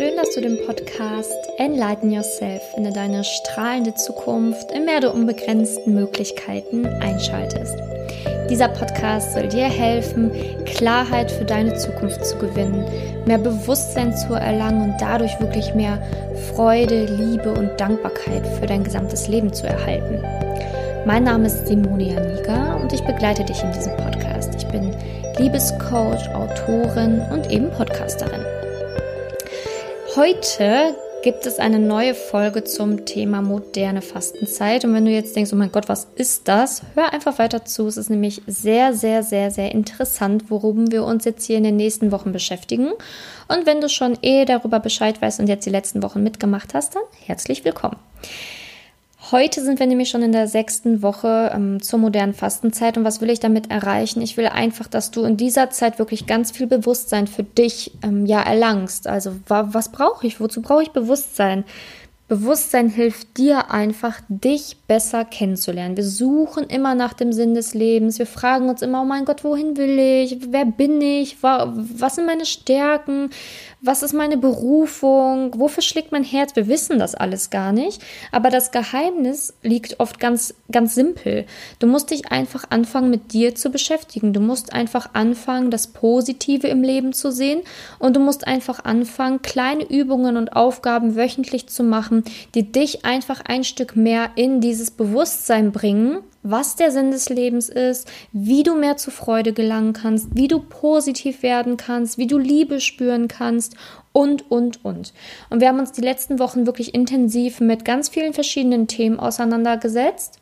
Schön, dass du den Podcast Enlighten Yourself, finde deine strahlende Zukunft im Meer der unbegrenzten Möglichkeiten einschaltest. Dieser Podcast soll dir helfen, Klarheit für deine Zukunft zu gewinnen, mehr Bewusstsein zu erlangen und dadurch wirklich mehr Freude, Liebe und Dankbarkeit für dein gesamtes Leben zu erhalten. Mein Name ist Simone Janiga und ich begleite dich in diesem Podcast. Ich bin Liebescoach, Autorin und eben Podcasterin. Heute gibt es eine neue Folge zum Thema moderne Fastenzeit. Und wenn du jetzt denkst, oh mein Gott, was ist das? Hör einfach weiter zu. Es ist nämlich sehr, sehr, sehr, sehr interessant, worum wir uns jetzt hier in den nächsten Wochen beschäftigen. Und wenn du schon eh darüber Bescheid weißt und jetzt die letzten Wochen mitgemacht hast, dann herzlich willkommen. Heute sind wir nämlich schon in der sechsten Woche ähm, zur modernen Fastenzeit. Und was will ich damit erreichen? Ich will einfach, dass du in dieser Zeit wirklich ganz viel Bewusstsein für dich ähm, ja erlangst. Also wa was brauche ich? Wozu brauche ich Bewusstsein? Bewusstsein hilft dir einfach, dich besser kennenzulernen. Wir suchen immer nach dem Sinn des Lebens. Wir fragen uns immer, oh mein Gott, wohin will ich? Wer bin ich? Was sind meine Stärken? Was ist meine Berufung? Wofür schlägt mein Herz? Wir wissen das alles gar nicht. Aber das Geheimnis liegt oft ganz, ganz simpel. Du musst dich einfach anfangen, mit dir zu beschäftigen. Du musst einfach anfangen, das Positive im Leben zu sehen. Und du musst einfach anfangen, kleine Übungen und Aufgaben wöchentlich zu machen, die dich einfach ein Stück mehr in dieses Bewusstsein bringen, was der Sinn des Lebens ist, wie du mehr zu Freude gelangen kannst, wie du positiv werden kannst, wie du Liebe spüren kannst und, und, und. Und wir haben uns die letzten Wochen wirklich intensiv mit ganz vielen verschiedenen Themen auseinandergesetzt.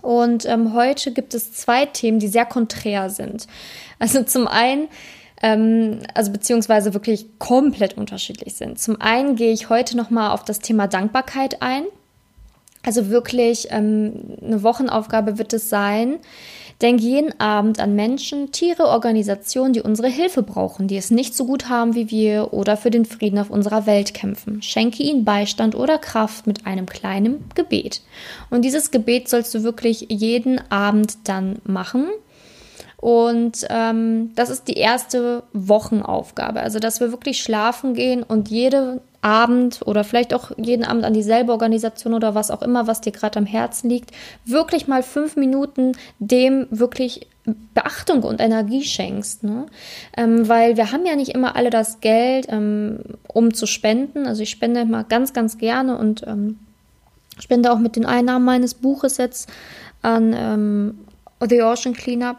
Und ähm, heute gibt es zwei Themen, die sehr konträr sind. Also zum einen, ähm, also beziehungsweise wirklich komplett unterschiedlich sind. Zum einen gehe ich heute nochmal auf das Thema Dankbarkeit ein. Also wirklich ähm, eine Wochenaufgabe wird es sein. Denk jeden Abend an Menschen, Tiere, Organisationen, die unsere Hilfe brauchen, die es nicht so gut haben wie wir oder für den Frieden auf unserer Welt kämpfen. Schenke ihnen Beistand oder Kraft mit einem kleinen Gebet. Und dieses Gebet sollst du wirklich jeden Abend dann machen. Und ähm, das ist die erste Wochenaufgabe. Also, dass wir wirklich schlafen gehen und jede Abend oder vielleicht auch jeden Abend an dieselbe Organisation oder was auch immer, was dir gerade am Herzen liegt, wirklich mal fünf Minuten dem wirklich Beachtung und Energie schenkst. Ne? Ähm, weil wir haben ja nicht immer alle das Geld, ähm, um zu spenden. Also ich spende immer ganz, ganz gerne und ähm, spende auch mit den Einnahmen meines Buches jetzt an ähm, The Ocean Cleanup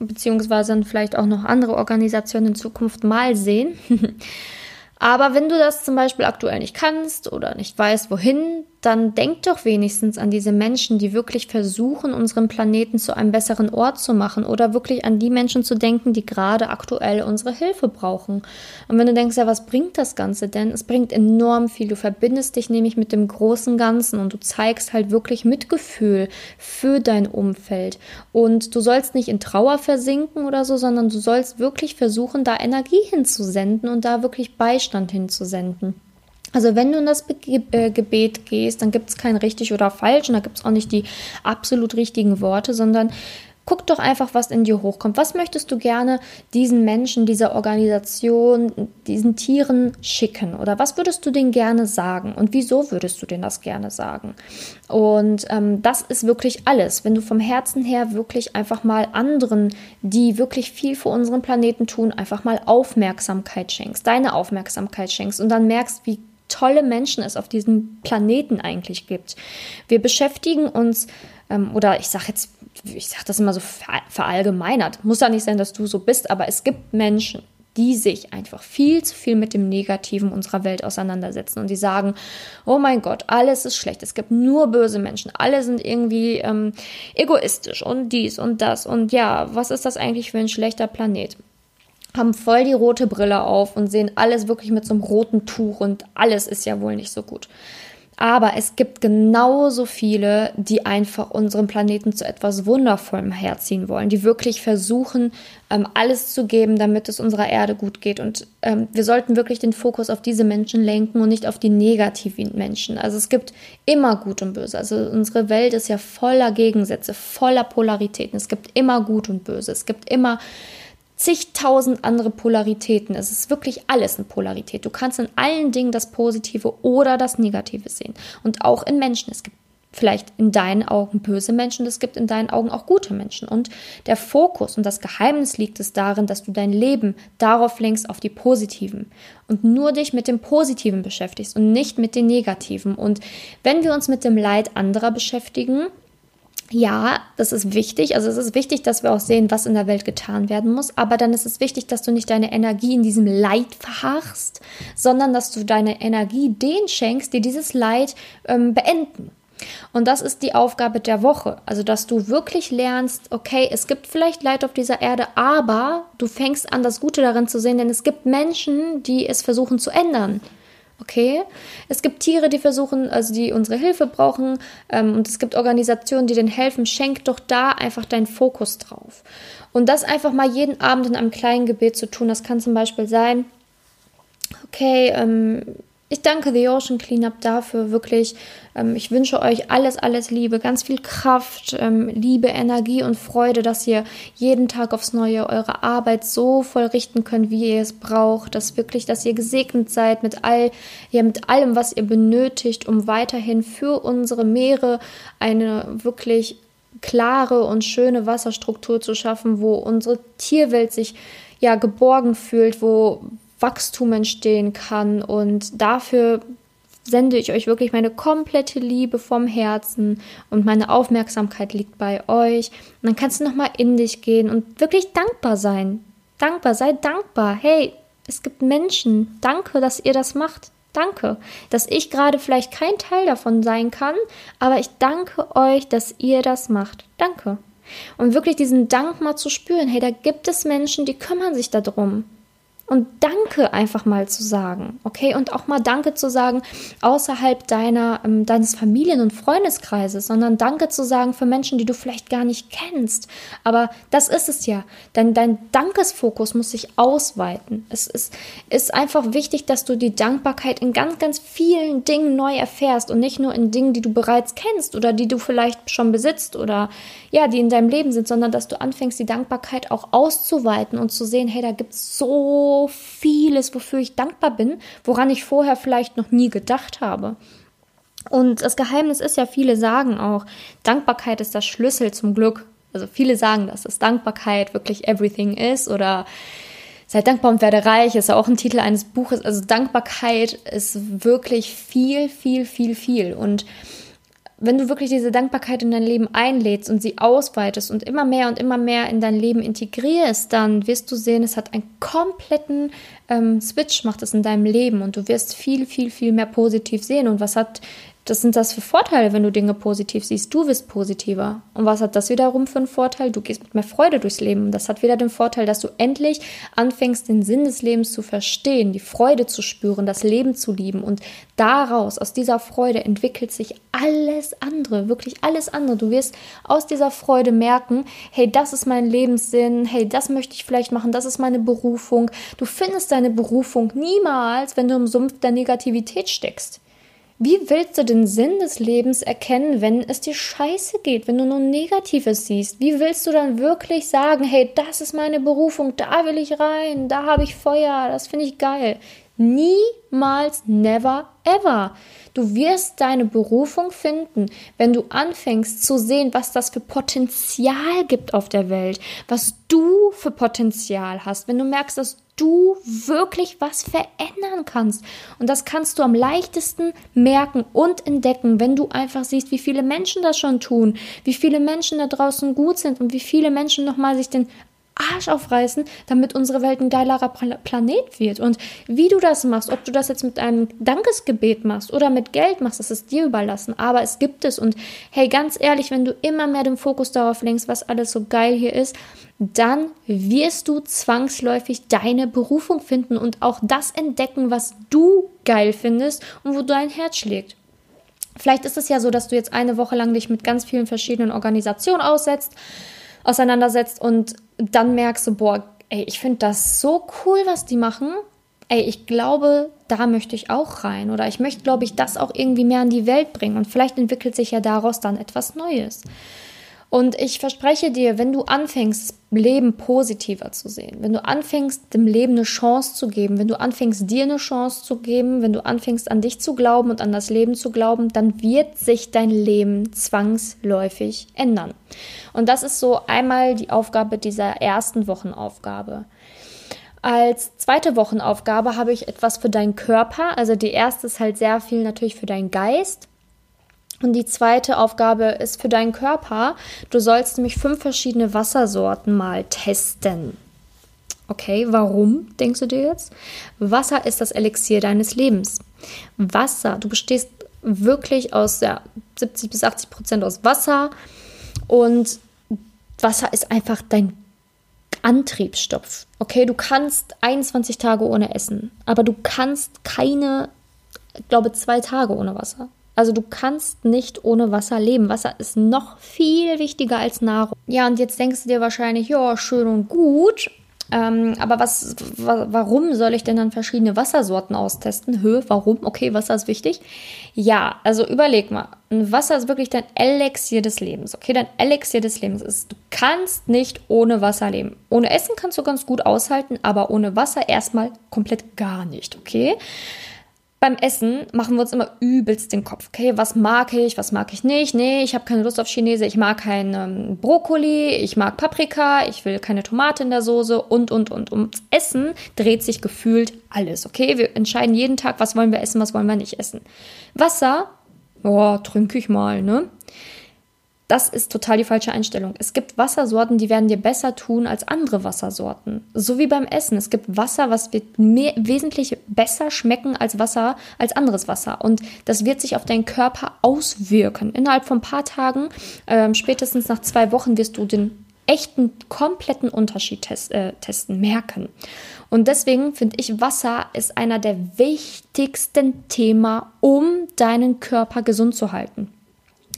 beziehungsweise dann vielleicht auch noch andere Organisationen in Zukunft mal sehen. Aber wenn du das zum Beispiel aktuell nicht kannst oder nicht weißt, wohin, dann denk doch wenigstens an diese Menschen, die wirklich versuchen, unseren Planeten zu einem besseren Ort zu machen oder wirklich an die Menschen zu denken, die gerade aktuell unsere Hilfe brauchen. Und wenn du denkst, ja, was bringt das Ganze denn? Es bringt enorm viel. Du verbindest dich nämlich mit dem großen Ganzen und du zeigst halt wirklich Mitgefühl für dein Umfeld. Und du sollst nicht in Trauer versinken oder so, sondern du sollst wirklich versuchen, da Energie hinzusenden und da wirklich Beistand hinzusenden. Also wenn du in das äh, Gebet gehst, dann gibt es kein richtig oder falsch und da gibt es auch nicht die absolut richtigen Worte, sondern guck doch einfach, was in dir hochkommt. Was möchtest du gerne diesen Menschen, dieser Organisation, diesen Tieren schicken? Oder was würdest du denen gerne sagen? Und wieso würdest du denen das gerne sagen? Und ähm, das ist wirklich alles. Wenn du vom Herzen her wirklich einfach mal anderen, die wirklich viel für unseren Planeten tun, einfach mal Aufmerksamkeit schenkst, deine Aufmerksamkeit schenkst und dann merkst, wie tolle Menschen es auf diesem Planeten eigentlich gibt. Wir beschäftigen uns, ähm, oder ich sage jetzt ich sage das immer so verallgemeinert, muss ja nicht sein, dass du so bist, aber es gibt Menschen, die sich einfach viel zu viel mit dem Negativen unserer Welt auseinandersetzen und die sagen, oh mein Gott, alles ist schlecht, es gibt nur böse Menschen, alle sind irgendwie ähm, egoistisch und dies und das und ja, was ist das eigentlich für ein schlechter Planet? Haben voll die rote Brille auf und sehen alles wirklich mit so einem roten Tuch und alles ist ja wohl nicht so gut. Aber es gibt genauso viele, die einfach unseren Planeten zu etwas Wundervollem herziehen wollen, die wirklich versuchen, ähm, alles zu geben, damit es unserer Erde gut geht. Und ähm, wir sollten wirklich den Fokus auf diese Menschen lenken und nicht auf die negativen Menschen. Also es gibt immer Gut und Böse. Also unsere Welt ist ja voller Gegensätze, voller Polaritäten. Es gibt immer Gut und Böse. Es gibt immer zigtausend andere Polaritäten. Es ist wirklich alles eine Polarität. Du kannst in allen Dingen das Positive oder das Negative sehen. Und auch in Menschen. Es gibt vielleicht in deinen Augen böse Menschen, es gibt in deinen Augen auch gute Menschen. Und der Fokus und das Geheimnis liegt es darin, dass du dein Leben darauf lenkst, auf die positiven und nur dich mit dem Positiven beschäftigst und nicht mit den Negativen. Und wenn wir uns mit dem Leid anderer beschäftigen, ja, das ist wichtig. Also es ist wichtig, dass wir auch sehen, was in der Welt getan werden muss. Aber dann ist es wichtig, dass du nicht deine Energie in diesem Leid verharrst, sondern dass du deine Energie denen schenkst, die dieses Leid ähm, beenden. Und das ist die Aufgabe der Woche. Also, dass du wirklich lernst, okay, es gibt vielleicht Leid auf dieser Erde, aber du fängst an, das Gute darin zu sehen, denn es gibt Menschen, die es versuchen zu ändern. Okay, es gibt Tiere, die versuchen, also die unsere Hilfe brauchen, ähm, und es gibt Organisationen, die denen helfen. Schenk doch da einfach deinen Fokus drauf. Und das einfach mal jeden Abend in einem kleinen Gebet zu tun, das kann zum Beispiel sein, okay, ähm, ich danke The Ocean Cleanup dafür wirklich. Ähm, ich wünsche euch alles, alles Liebe, ganz viel Kraft, ähm, Liebe, Energie und Freude, dass ihr jeden Tag aufs Neue eure Arbeit so voll richten könnt, wie ihr es braucht. Dass wirklich, dass ihr gesegnet seid mit all, ja, mit allem, was ihr benötigt, um weiterhin für unsere Meere eine wirklich klare und schöne Wasserstruktur zu schaffen, wo unsere Tierwelt sich ja geborgen fühlt, wo Wachstum entstehen kann. Und dafür sende ich euch wirklich meine komplette Liebe vom Herzen und meine Aufmerksamkeit liegt bei euch. Und dann kannst du nochmal in dich gehen und wirklich dankbar sein. Dankbar, sei dankbar. Hey, es gibt Menschen. Danke, dass ihr das macht. Danke, dass ich gerade vielleicht kein Teil davon sein kann, aber ich danke euch, dass ihr das macht. Danke. Und wirklich diesen Dank mal zu spüren. Hey, da gibt es Menschen, die kümmern sich darum und Danke einfach mal zu sagen, okay? Und auch mal Danke zu sagen außerhalb deiner, ähm, deines Familien- und Freundeskreises, sondern Danke zu sagen für Menschen, die du vielleicht gar nicht kennst. Aber das ist es ja, denn dein Dankesfokus muss sich ausweiten. Es ist, ist einfach wichtig, dass du die Dankbarkeit in ganz, ganz vielen Dingen neu erfährst und nicht nur in Dingen, die du bereits kennst oder die du vielleicht schon besitzt oder ja, die in deinem Leben sind, sondern dass du anfängst, die Dankbarkeit auch auszuweiten und zu sehen, hey, da gibt es so vieles, wofür ich dankbar bin, woran ich vorher vielleicht noch nie gedacht habe. Und das Geheimnis ist ja, viele sagen auch, Dankbarkeit ist der Schlüssel zum Glück. Also viele sagen, dass das Dankbarkeit wirklich everything ist oder Seid dankbar und werde reich ist ja auch ein Titel eines Buches. Also Dankbarkeit ist wirklich viel, viel, viel, viel. Und wenn du wirklich diese Dankbarkeit in dein Leben einlädst und sie ausweitest und immer mehr und immer mehr in dein Leben integrierst, dann wirst du sehen, es hat einen kompletten ähm, Switch, macht es in deinem Leben und du wirst viel, viel, viel mehr positiv sehen. Und was hat das sind das für Vorteile, wenn du Dinge positiv siehst. Du wirst positiver. Und was hat das wiederum für einen Vorteil? Du gehst mit mehr Freude durchs Leben. Das hat wieder den Vorteil, dass du endlich anfängst, den Sinn des Lebens zu verstehen, die Freude zu spüren, das Leben zu lieben. Und daraus, aus dieser Freude, entwickelt sich alles andere, wirklich alles andere. Du wirst aus dieser Freude merken, hey, das ist mein Lebenssinn, hey, das möchte ich vielleicht machen, das ist meine Berufung. Du findest deine Berufung niemals, wenn du im Sumpf der Negativität steckst. Wie willst du den Sinn des Lebens erkennen, wenn es dir scheiße geht, wenn du nur Negatives siehst? Wie willst du dann wirklich sagen, hey, das ist meine Berufung, da will ich rein, da habe ich Feuer, das finde ich geil? Niemals, never, ever. Du wirst deine Berufung finden, wenn du anfängst zu sehen, was das für Potenzial gibt auf der Welt, was du für Potenzial hast, wenn du merkst, dass du wirklich was verändern kannst. Und das kannst du am leichtesten merken und entdecken, wenn du einfach siehst, wie viele Menschen das schon tun, wie viele Menschen da draußen gut sind und wie viele Menschen nochmal sich den Arsch aufreißen, damit unsere Welt ein geilerer Planet wird. Und wie du das machst, ob du das jetzt mit einem Dankesgebet machst oder mit Geld machst, das ist dir überlassen. Aber es gibt es. Und hey, ganz ehrlich, wenn du immer mehr den Fokus darauf lenkst, was alles so geil hier ist, dann wirst du zwangsläufig deine Berufung finden und auch das entdecken, was du geil findest und wo dein Herz schlägt. Vielleicht ist es ja so, dass du jetzt eine Woche lang dich mit ganz vielen verschiedenen Organisationen aussetzt, auseinandersetzt und dann merkst du, boah, ey, ich finde das so cool, was die machen. Ey, ich glaube, da möchte ich auch rein. Oder ich möchte, glaube ich, das auch irgendwie mehr in die Welt bringen. Und vielleicht entwickelt sich ja daraus dann etwas Neues. Und ich verspreche dir, wenn du anfängst, Leben positiver zu sehen, wenn du anfängst, dem Leben eine Chance zu geben, wenn du anfängst, dir eine Chance zu geben, wenn du anfängst, an dich zu glauben und an das Leben zu glauben, dann wird sich dein Leben zwangsläufig ändern. Und das ist so einmal die Aufgabe dieser ersten Wochenaufgabe. Als zweite Wochenaufgabe habe ich etwas für deinen Körper. Also die erste ist halt sehr viel natürlich für deinen Geist. Und die zweite Aufgabe ist für deinen Körper. Du sollst nämlich fünf verschiedene Wassersorten mal testen. Okay, warum, denkst du dir jetzt? Wasser ist das Elixier deines Lebens. Wasser, du bestehst wirklich aus ja, 70 bis 80 Prozent aus Wasser und Wasser ist einfach dein Antriebsstoff. Okay, du kannst 21 Tage ohne Essen, aber du kannst keine, ich glaube, zwei Tage ohne Wasser. Also du kannst nicht ohne Wasser leben. Wasser ist noch viel wichtiger als Nahrung. Ja, und jetzt denkst du dir wahrscheinlich, ja, schön und gut. Ähm, aber was, wa warum soll ich denn dann verschiedene Wassersorten austesten? Höhe, warum? Okay, Wasser ist wichtig. Ja, also überleg mal. Wasser ist wirklich dein Elixier des Lebens. Okay, dein Elixier des Lebens ist, du kannst nicht ohne Wasser leben. Ohne Essen kannst du ganz gut aushalten, aber ohne Wasser erstmal komplett gar nicht. Okay? Beim Essen machen wir uns immer übelst den Kopf. Okay, was mag ich, was mag ich nicht? Nee, ich habe keine Lust auf Chinese, ich mag keinen ähm, Brokkoli, ich mag Paprika, ich will keine Tomate in der Soße und, und, und. Ums Essen dreht sich gefühlt alles. Okay, wir entscheiden jeden Tag, was wollen wir essen, was wollen wir nicht essen. Wasser, oh, trinke ich mal, ne? Das ist total die falsche Einstellung. Es gibt Wassersorten, die werden dir besser tun als andere Wassersorten. So wie beim Essen. Es gibt Wasser, was wird mehr, wesentlich besser schmecken als Wasser, als anderes Wasser. Und das wird sich auf deinen Körper auswirken. Innerhalb von ein paar Tagen, äh, spätestens nach zwei Wochen, wirst du den echten, kompletten Unterschied test, äh, testen, merken. Und deswegen finde ich, Wasser ist einer der wichtigsten Themen, um deinen Körper gesund zu halten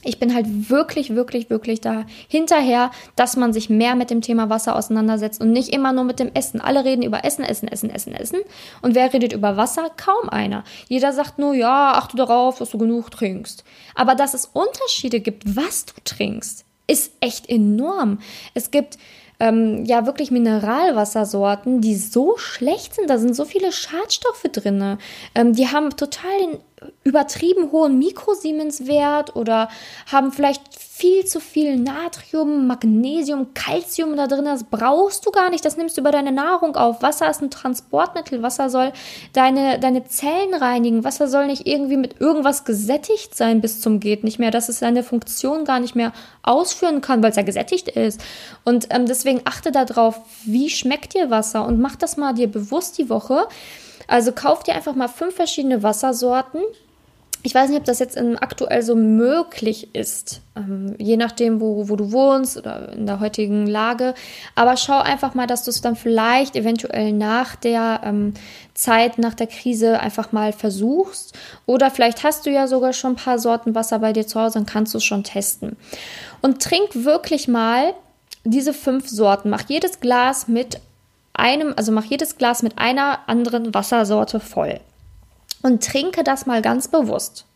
ich bin halt wirklich, wirklich, wirklich da hinterher, dass man sich mehr mit dem Thema Wasser auseinandersetzt und nicht immer nur mit dem Essen. Alle reden über Essen, Essen, Essen, Essen, Essen. Und wer redet über Wasser? Kaum einer. Jeder sagt nur, ja, achte darauf, dass du genug trinkst. Aber dass es Unterschiede gibt, was du trinkst, ist echt enorm. Es gibt ähm, ja wirklich Mineralwassersorten, die so schlecht sind. Da sind so viele Schadstoffe drin. Ähm, die haben total den übertrieben hohen Mikrosiemenswert oder haben vielleicht viel zu viel Natrium, Magnesium, Calcium da drin. Das brauchst du gar nicht. Das nimmst du über deine Nahrung auf. Wasser ist ein Transportmittel. Wasser soll deine, deine Zellen reinigen. Wasser soll nicht irgendwie mit irgendwas gesättigt sein bis zum geht nicht mehr, dass es seine Funktion gar nicht mehr ausführen kann, weil es ja gesättigt ist. Und ähm, deswegen achte darauf, wie schmeckt dir Wasser und mach das mal dir bewusst die Woche. Also kauf dir einfach mal fünf verschiedene Wassersorten. Ich weiß nicht, ob das jetzt aktuell so möglich ist, ähm, je nachdem, wo, wo du wohnst oder in der heutigen Lage. Aber schau einfach mal, dass du es dann vielleicht eventuell nach der ähm, Zeit, nach der Krise einfach mal versuchst. Oder vielleicht hast du ja sogar schon ein paar Sorten Wasser bei dir zu Hause, dann kannst du es schon testen. Und trink wirklich mal diese fünf Sorten. Mach jedes Glas mit einem, also mach jedes Glas mit einer anderen Wassersorte voll. Und trinke das mal ganz bewusst.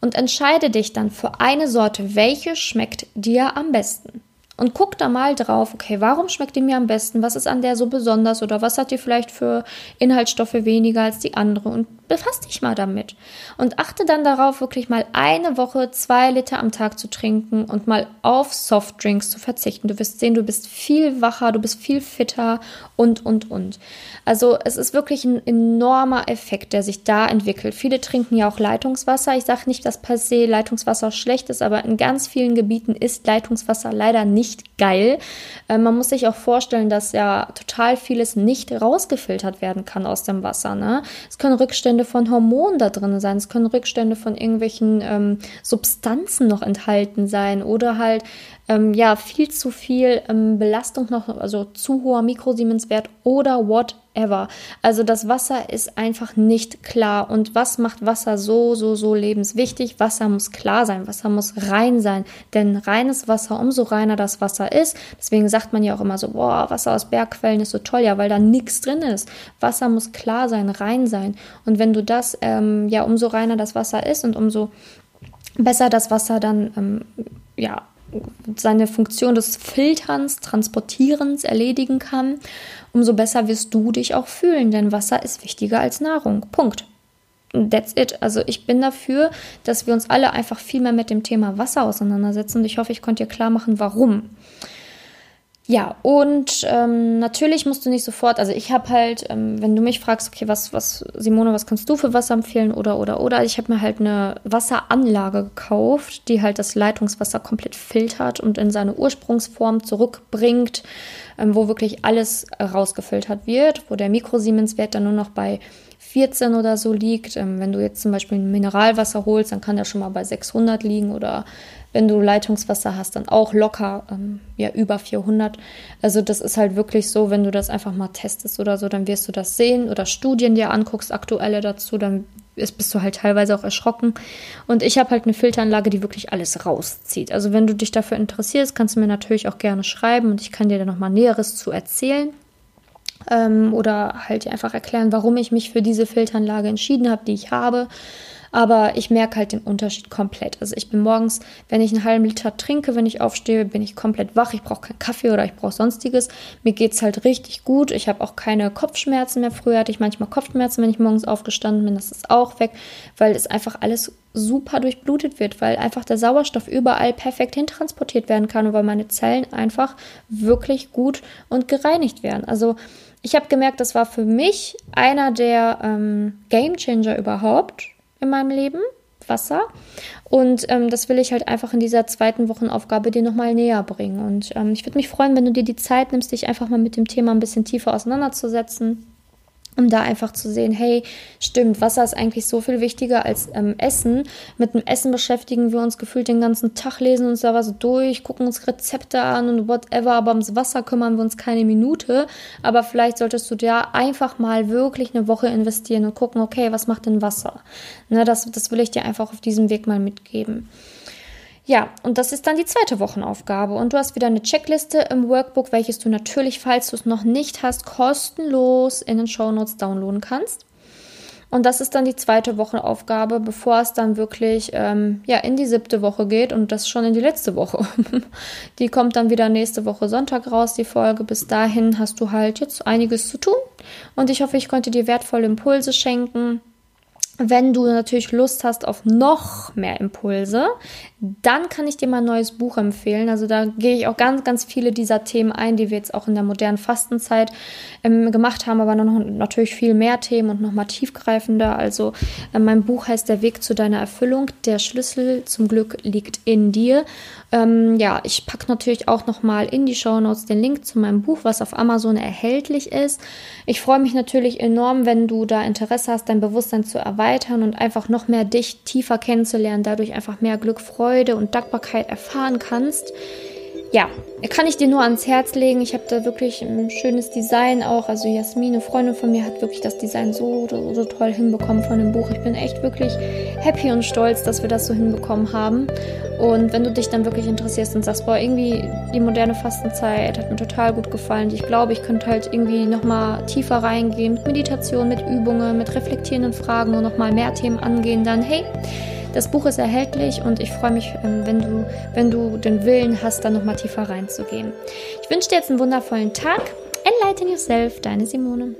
Und entscheide dich dann für eine Sorte, welche schmeckt dir am besten. Und guck da mal drauf, okay, warum schmeckt die mir am besten? Was ist an der so besonders? Oder was hat die vielleicht für Inhaltsstoffe weniger als die andere? Und befass dich mal damit. Und achte dann darauf, wirklich mal eine Woche zwei Liter am Tag zu trinken und mal auf Softdrinks zu verzichten. Du wirst sehen, du bist viel wacher, du bist viel fitter und, und, und. Also es ist wirklich ein enormer Effekt, der sich da entwickelt. Viele trinken ja auch Leitungswasser. Ich sage nicht, dass per se Leitungswasser schlecht ist, aber in ganz vielen Gebieten ist Leitungswasser leider nicht nicht geil. Äh, man muss sich auch vorstellen, dass ja total vieles nicht rausgefiltert werden kann aus dem Wasser. Ne? Es können Rückstände von Hormonen da drin sein, es können Rückstände von irgendwelchen ähm, Substanzen noch enthalten sein oder halt ähm, ja viel zu viel ähm, Belastung noch, also zu hoher Mikrosiemenswert oder whatever. Also das Wasser ist einfach nicht klar. Und was macht Wasser so, so, so lebenswichtig? Wasser muss klar sein, Wasser muss rein sein. Denn reines Wasser, umso reiner das Wasser ist, deswegen sagt man ja auch immer so, boah, Wasser aus Bergquellen ist so toll, ja, weil da nichts drin ist. Wasser muss klar sein, rein sein. Und wenn du das, ähm, ja, umso reiner das Wasser ist und umso besser das Wasser dann, ähm, ja, seine Funktion des Filterns, Transportierens erledigen kann, umso besser wirst du dich auch fühlen, denn Wasser ist wichtiger als Nahrung. Punkt. That's it. Also ich bin dafür, dass wir uns alle einfach viel mehr mit dem Thema Wasser auseinandersetzen und ich hoffe, ich konnte dir klar machen, warum. Ja, und ähm, natürlich musst du nicht sofort, also ich habe halt, ähm, wenn du mich fragst, okay, was, was, Simone, was kannst du für Wasser empfehlen oder, oder, oder, ich habe mir halt eine Wasseranlage gekauft, die halt das Leitungswasser komplett filtert und in seine Ursprungsform zurückbringt, ähm, wo wirklich alles rausgefiltert wird, wo der Mikrosiemenswert dann nur noch bei 14 oder so liegt. Ähm, wenn du jetzt zum Beispiel Mineralwasser holst, dann kann der schon mal bei 600 liegen oder wenn du Leitungswasser hast, dann auch locker ähm, ja über 400. Also das ist halt wirklich so, wenn du das einfach mal testest oder so, dann wirst du das sehen oder Studien dir anguckst, aktuelle dazu, dann ist, bist du halt teilweise auch erschrocken. Und ich habe halt eine Filteranlage, die wirklich alles rauszieht. Also wenn du dich dafür interessierst, kannst du mir natürlich auch gerne schreiben und ich kann dir da nochmal Näheres zu erzählen. Ähm, oder halt einfach erklären, warum ich mich für diese Filteranlage entschieden habe, die ich habe. Aber ich merke halt den Unterschied komplett. Also ich bin morgens, wenn ich einen halben Liter trinke, wenn ich aufstehe, bin ich komplett wach. Ich brauche keinen Kaffee oder ich brauche sonstiges. Mir geht es halt richtig gut. Ich habe auch keine Kopfschmerzen mehr. Früher hatte ich manchmal Kopfschmerzen, wenn ich morgens aufgestanden bin. Das ist auch weg, weil es einfach alles super durchblutet wird, weil einfach der Sauerstoff überall perfekt hintransportiert werden kann und weil meine Zellen einfach wirklich gut und gereinigt werden. Also ich habe gemerkt, das war für mich einer der ähm, Game Changer überhaupt, in meinem Leben, Wasser. Und ähm, das will ich halt einfach in dieser zweiten Wochenaufgabe dir nochmal näher bringen. Und ähm, ich würde mich freuen, wenn du dir die Zeit nimmst, dich einfach mal mit dem Thema ein bisschen tiefer auseinanderzusetzen um da einfach zu sehen, hey, stimmt, Wasser ist eigentlich so viel wichtiger als ähm, Essen. Mit dem Essen beschäftigen wir uns gefühlt den ganzen Tag, lesen uns da was durch, gucken uns Rezepte an und whatever, aber ums Wasser kümmern wir uns keine Minute. Aber vielleicht solltest du da einfach mal wirklich eine Woche investieren und gucken, okay, was macht denn Wasser? Ne, das, das will ich dir einfach auf diesem Weg mal mitgeben. Ja, und das ist dann die zweite Wochenaufgabe. Und du hast wieder eine Checkliste im Workbook, welches du natürlich, falls du es noch nicht hast, kostenlos in den Show Notes downloaden kannst. Und das ist dann die zweite Wochenaufgabe, bevor es dann wirklich ähm, ja, in die siebte Woche geht und das schon in die letzte Woche. die kommt dann wieder nächste Woche Sonntag raus, die Folge. Bis dahin hast du halt jetzt einiges zu tun. Und ich hoffe, ich konnte dir wertvolle Impulse schenken. Wenn du natürlich Lust hast auf noch mehr Impulse, dann kann ich dir mal ein neues Buch empfehlen. Also da gehe ich auch ganz, ganz viele dieser Themen ein, die wir jetzt auch in der modernen Fastenzeit ähm, gemacht haben, aber noch natürlich viel mehr Themen und noch mal tiefgreifender. Also äh, mein Buch heißt Der Weg zu deiner Erfüllung. Der Schlüssel zum Glück liegt in dir. Ähm, ja, ich packe natürlich auch noch mal in die Show Notes den Link zu meinem Buch, was auf Amazon erhältlich ist. Ich freue mich natürlich enorm, wenn du da Interesse hast, dein Bewusstsein zu erweitern und einfach noch mehr dich tiefer kennenzulernen, dadurch einfach mehr Glück, Freude Freude und Dankbarkeit erfahren kannst. Ja, kann ich dir nur ans Herz legen. Ich habe da wirklich ein schönes Design auch. Also Jasmin, eine Freundin von mir, hat wirklich das Design so, so, so toll hinbekommen von dem Buch. Ich bin echt wirklich happy und stolz, dass wir das so hinbekommen haben. Und wenn du dich dann wirklich interessierst und sagst, boah, irgendwie die moderne Fastenzeit hat mir total gut gefallen. Ich glaube, ich könnte halt irgendwie nochmal tiefer reingehen mit Meditation, mit Übungen, mit reflektierenden Fragen und nochmal mehr Themen angehen, dann hey, das Buch ist erhältlich und ich freue mich, ähm, wenn du, wenn du den Willen hast, da nochmal tiefer reinzugehen. Ich wünsche dir jetzt einen wundervollen Tag. Enlighten yourself, deine Simone.